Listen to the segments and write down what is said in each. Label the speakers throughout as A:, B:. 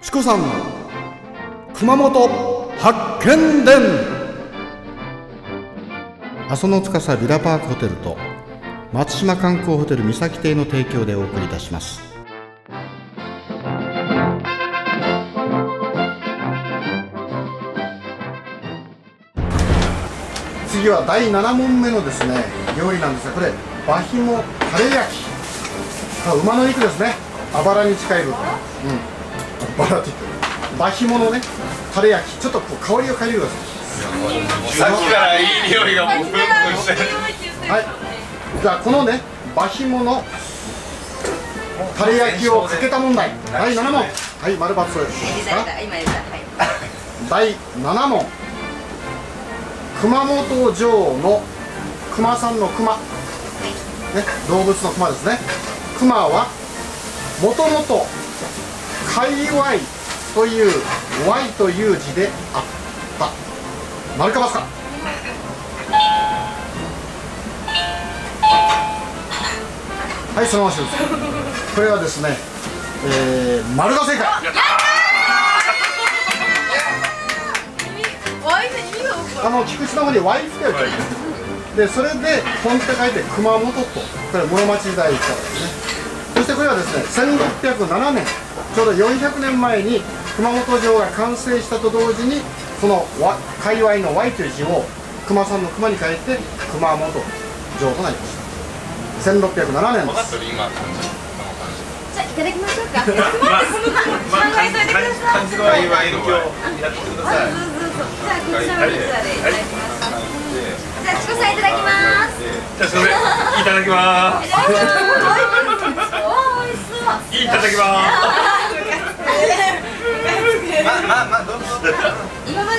A: チコさん熊本発見伝。阿蘇の司ビラパークホテルと松島観光ホテル三崎邸の提供でお送りいたします。次は第7問目のですね料理なんですがこれバヒモタレ焼き。馬の肉ですね。あばらに近い部分。うん。あばらって言ってる。バヒモのねタレ焼き。ちょっとこう香りを嗅いでくださ
B: さっきからいい匂いがもうプンプンして。
A: はい。じゃあこのねバヒモのタレ焼きをかけた問題。第7問。はい丸×ですか。
C: 今言った。はい。
A: 第7問。熊本城の熊さんの熊、ね、動物の熊ですね。熊はもともと界隈という Y という字であった。丸か×か。はいそのまましてくださいこれはですね、えー、丸が正解。あの菊池の方に Y って書いてある。でそれで本って書いて熊本と。これ室町時代からですね。そしてこれはですね1607年ちょうど400年前に熊本城が完成したと同時にそのわ界隈の Y という字を熊さんの熊に変えて熊本城となりました。1607年です。
B: 分かってる？今。感じ
C: じゃあいただきましょうか。待ってその考えといてください
B: はいいわい
C: じゃあこちらの器でいただきますじゃあチコさんいただきます
D: じゃあそれいただきま
C: あー美味しそう
D: すいただきま
B: まあまあまあどうぞ
C: 今まで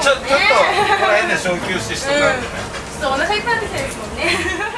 B: ちょっとここら辺でしとかないとね。
E: ちょっとお腹いっぱいになってきたもんね